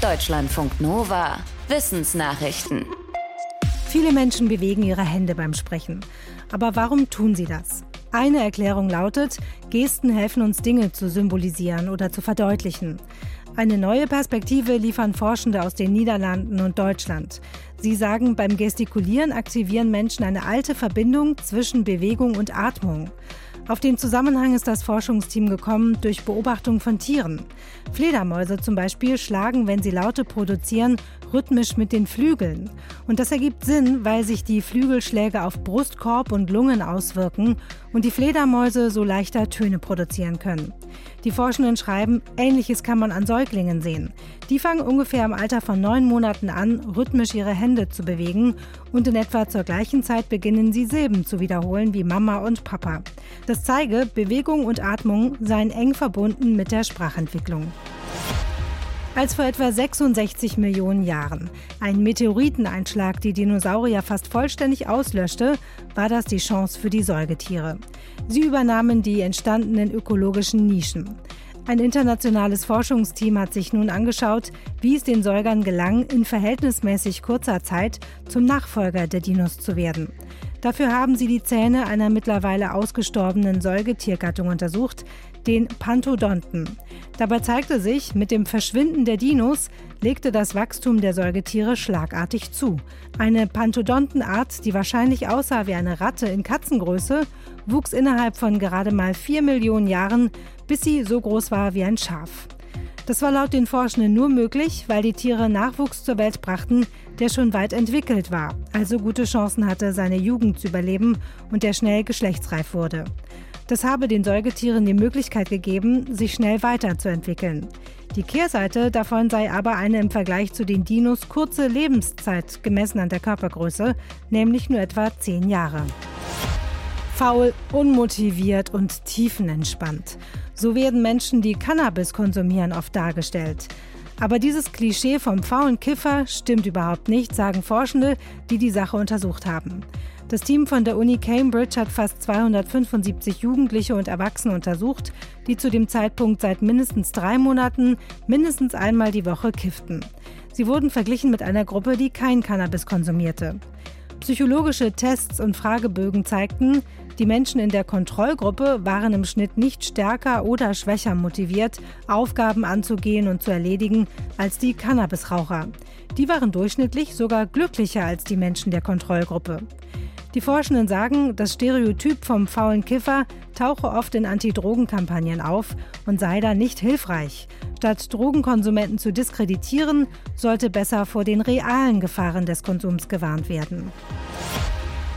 Deutschlandfunk Nova. Wissensnachrichten. Viele Menschen bewegen ihre Hände beim Sprechen. Aber warum tun sie das? Eine Erklärung lautet, Gesten helfen uns Dinge zu symbolisieren oder zu verdeutlichen. Eine neue Perspektive liefern Forschende aus den Niederlanden und Deutschland. Sie sagen, beim Gestikulieren aktivieren Menschen eine alte Verbindung zwischen Bewegung und Atmung. Auf den Zusammenhang ist das Forschungsteam gekommen durch Beobachtung von Tieren. Fledermäuse zum Beispiel schlagen, wenn sie Laute produzieren, rhythmisch mit den Flügeln. Und das ergibt Sinn, weil sich die Flügelschläge auf Brustkorb und Lungen auswirken und die Fledermäuse so leichter Töne produzieren können. Die Forschenden schreiben, ähnliches kann man an Säuglingen sehen. Die fangen ungefähr im Alter von neun Monaten an, rhythmisch ihre Hände zu bewegen und in etwa zur gleichen Zeit beginnen sie Silben zu wiederholen wie Mama und Papa. Das zeige, Bewegung und Atmung seien eng verbunden mit der Sprachentwicklung. Als vor etwa 66 Millionen Jahren ein Meteoriteneinschlag die Dinosaurier fast vollständig auslöschte, war das die Chance für die Säugetiere. Sie übernahmen die entstandenen ökologischen Nischen. Ein internationales Forschungsteam hat sich nun angeschaut, wie es den Säugern gelang, in verhältnismäßig kurzer Zeit zum Nachfolger der Dinos zu werden. Dafür haben sie die Zähne einer mittlerweile ausgestorbenen Säugetiergattung untersucht, den Pantodonten. Dabei zeigte sich, mit dem Verschwinden der Dinos legte das Wachstum der Säugetiere schlagartig zu. Eine Pantodontenart, die wahrscheinlich aussah wie eine Ratte in Katzengröße, wuchs innerhalb von gerade mal vier Millionen Jahren, bis sie so groß war wie ein Schaf. Das war laut den Forschenden nur möglich, weil die Tiere Nachwuchs zur Welt brachten, der schon weit entwickelt war, also gute Chancen hatte, seine Jugend zu überleben und der schnell geschlechtsreif wurde. Das habe den Säugetieren die Möglichkeit gegeben, sich schnell weiterzuentwickeln. Die Kehrseite davon sei aber eine im Vergleich zu den Dinos kurze Lebenszeit gemessen an der Körpergröße, nämlich nur etwa zehn Jahre. Faul, unmotiviert und tiefenentspannt. So werden Menschen, die Cannabis konsumieren, oft dargestellt. Aber dieses Klischee vom faulen Kiffer stimmt überhaupt nicht, sagen Forschende, die die Sache untersucht haben. Das Team von der Uni Cambridge hat fast 275 Jugendliche und Erwachsene untersucht, die zu dem Zeitpunkt seit mindestens drei Monaten mindestens einmal die Woche kifften. Sie wurden verglichen mit einer Gruppe, die kein Cannabis konsumierte. Psychologische Tests und Fragebögen zeigten, die Menschen in der Kontrollgruppe waren im Schnitt nicht stärker oder schwächer motiviert, Aufgaben anzugehen und zu erledigen, als die Cannabisraucher. Die waren durchschnittlich sogar glücklicher als die Menschen der Kontrollgruppe. Die Forschenden sagen, das Stereotyp vom faulen Kiffer tauche oft in Anti-Drogen-Kampagnen auf und sei da nicht hilfreich. Statt Drogenkonsumenten zu diskreditieren, sollte besser vor den realen Gefahren des Konsums gewarnt werden.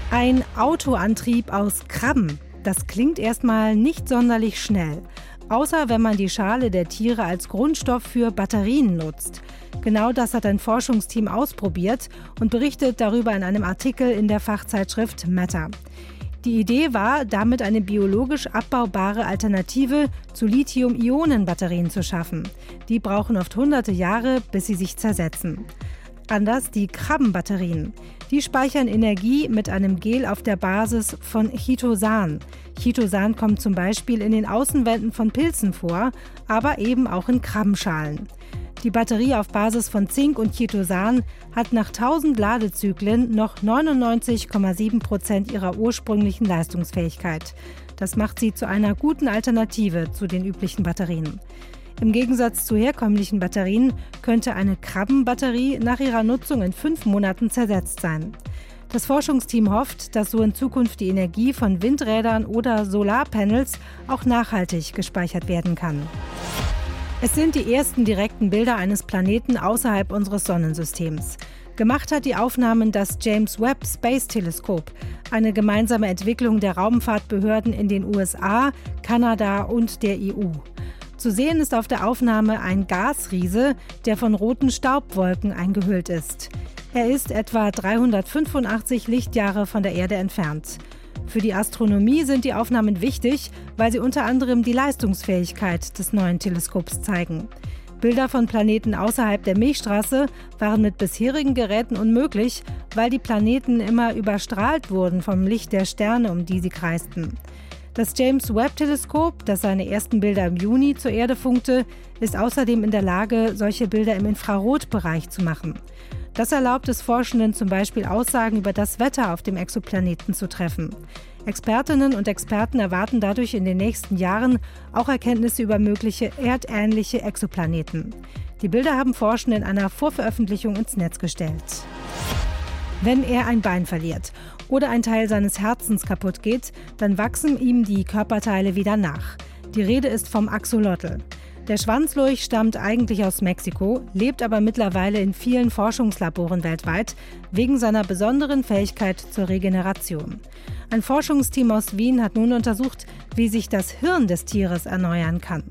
Ein Autoantrieb aus Krabben. Das klingt erstmal nicht sonderlich schnell, außer wenn man die Schale der Tiere als Grundstoff für Batterien nutzt. Genau das hat ein Forschungsteam ausprobiert und berichtet darüber in einem Artikel in der Fachzeitschrift Matter. Die Idee war, damit eine biologisch abbaubare Alternative zu Lithium-Ionen-Batterien zu schaffen. Die brauchen oft hunderte Jahre, bis sie sich zersetzen. Anders die Krabbenbatterien. Die speichern Energie mit einem Gel auf der Basis von Chitosan. Chitosan kommt zum Beispiel in den Außenwänden von Pilzen vor, aber eben auch in Krabbenschalen. Die Batterie auf Basis von Zink und Chitosan hat nach 1000 Ladezyklen noch 99,7 Prozent ihrer ursprünglichen Leistungsfähigkeit. Das macht sie zu einer guten Alternative zu den üblichen Batterien. Im Gegensatz zu herkömmlichen Batterien könnte eine Krabbenbatterie nach ihrer Nutzung in fünf Monaten zersetzt sein. Das Forschungsteam hofft, dass so in Zukunft die Energie von Windrädern oder Solarpanels auch nachhaltig gespeichert werden kann. Es sind die ersten direkten Bilder eines Planeten außerhalb unseres Sonnensystems. Gemacht hat die Aufnahmen das James Webb Space Teleskop, eine gemeinsame Entwicklung der Raumfahrtbehörden in den USA, Kanada und der EU. Zu sehen ist auf der Aufnahme ein Gasriese, der von roten Staubwolken eingehüllt ist. Er ist etwa 385 Lichtjahre von der Erde entfernt. Für die Astronomie sind die Aufnahmen wichtig, weil sie unter anderem die Leistungsfähigkeit des neuen Teleskops zeigen. Bilder von Planeten außerhalb der Milchstraße waren mit bisherigen Geräten unmöglich, weil die Planeten immer überstrahlt wurden vom Licht der Sterne, um die sie kreisten. Das James Webb-Teleskop, das seine ersten Bilder im Juni zur Erde funkte, ist außerdem in der Lage, solche Bilder im Infrarotbereich zu machen. Das erlaubt es Forschenden zum Beispiel Aussagen über das Wetter auf dem Exoplaneten zu treffen. Expertinnen und Experten erwarten dadurch in den nächsten Jahren auch Erkenntnisse über mögliche erdähnliche Exoplaneten. Die Bilder haben Forschende in einer Vorveröffentlichung ins Netz gestellt. Wenn er ein Bein verliert oder ein Teil seines Herzens kaputt geht, dann wachsen ihm die Körperteile wieder nach. Die Rede ist vom Axolotl. Der Schwanzlurch stammt eigentlich aus Mexiko, lebt aber mittlerweile in vielen Forschungslaboren weltweit wegen seiner besonderen Fähigkeit zur Regeneration. Ein Forschungsteam aus Wien hat nun untersucht, wie sich das Hirn des Tieres erneuern kann.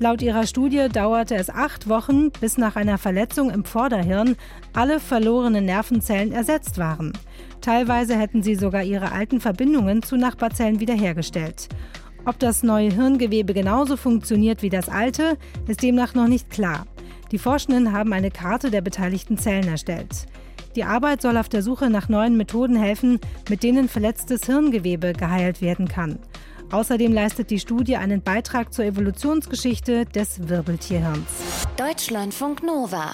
Laut ihrer Studie dauerte es acht Wochen, bis nach einer Verletzung im Vorderhirn alle verlorenen Nervenzellen ersetzt waren. Teilweise hätten sie sogar ihre alten Verbindungen zu Nachbarzellen wiederhergestellt. Ob das neue Hirngewebe genauso funktioniert wie das alte, ist demnach noch nicht klar. Die Forschenden haben eine Karte der beteiligten Zellen erstellt. Die Arbeit soll auf der Suche nach neuen Methoden helfen, mit denen verletztes Hirngewebe geheilt werden kann. Außerdem leistet die Studie einen Beitrag zur Evolutionsgeschichte des Wirbeltierhirns. Deutschlandfunk Nova